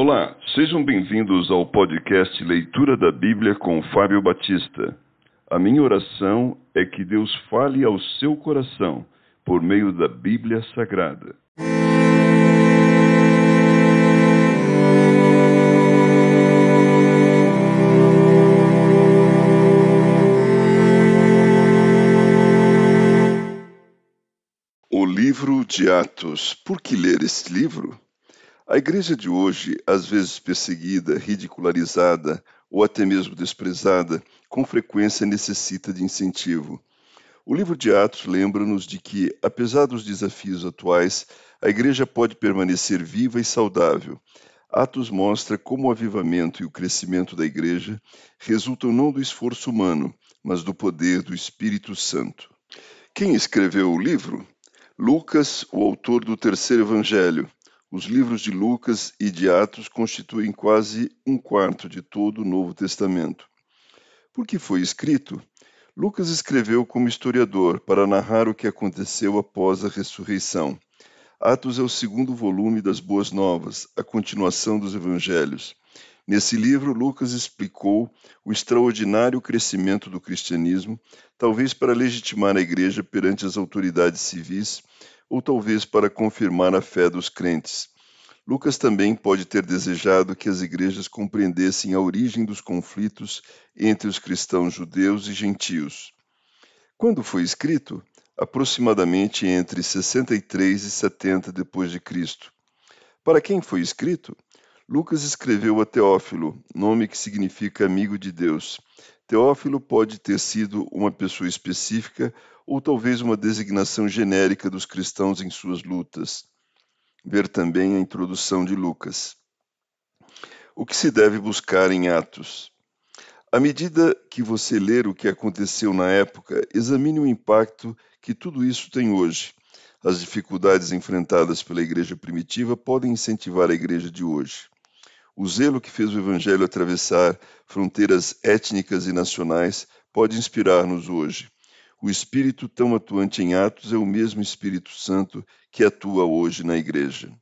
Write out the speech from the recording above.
Olá, sejam bem-vindos ao podcast Leitura da Bíblia com Fábio Batista. A minha oração é que Deus fale ao seu coração por meio da Bíblia Sagrada. O livro de Atos. Por que ler este livro? A igreja de hoje, às vezes perseguida, ridicularizada ou até mesmo desprezada, com frequência necessita de incentivo. O livro de Atos lembra-nos de que, apesar dos desafios atuais, a igreja pode permanecer viva e saudável. Atos mostra como o avivamento e o crescimento da igreja resultam não do esforço humano, mas do poder do Espírito Santo. Quem escreveu o livro? Lucas, o autor do terceiro evangelho, os livros de Lucas e de Atos constituem quase um quarto de todo o Novo Testamento. Por que foi escrito? Lucas escreveu como historiador para narrar o que aconteceu após a ressurreição. Atos é o segundo volume das Boas Novas, a continuação dos Evangelhos. Nesse livro, Lucas explicou o extraordinário crescimento do cristianismo, talvez para legitimar a igreja perante as autoridades civis ou talvez para confirmar a fé dos crentes. Lucas também pode ter desejado que as igrejas compreendessem a origem dos conflitos entre os cristãos judeus e gentios. Quando foi escrito? Aproximadamente entre 63 e 70 depois de Cristo. Para quem foi escrito? Lucas escreveu a Teófilo, nome que significa amigo de Deus. Teófilo pode ter sido uma pessoa específica ou talvez uma designação genérica dos cristãos em suas lutas. Ver também a introdução de Lucas. O que se deve buscar em Atos? À medida que você ler o que aconteceu na época, examine o impacto que tudo isso tem hoje. As dificuldades enfrentadas pela igreja primitiva podem incentivar a igreja de hoje. O zelo que fez o Evangelho atravessar fronteiras étnicas e nacionais pode inspirar-nos hoje. O Espírito tão atuante em Atos é o mesmo Espírito Santo que atua hoje na Igreja.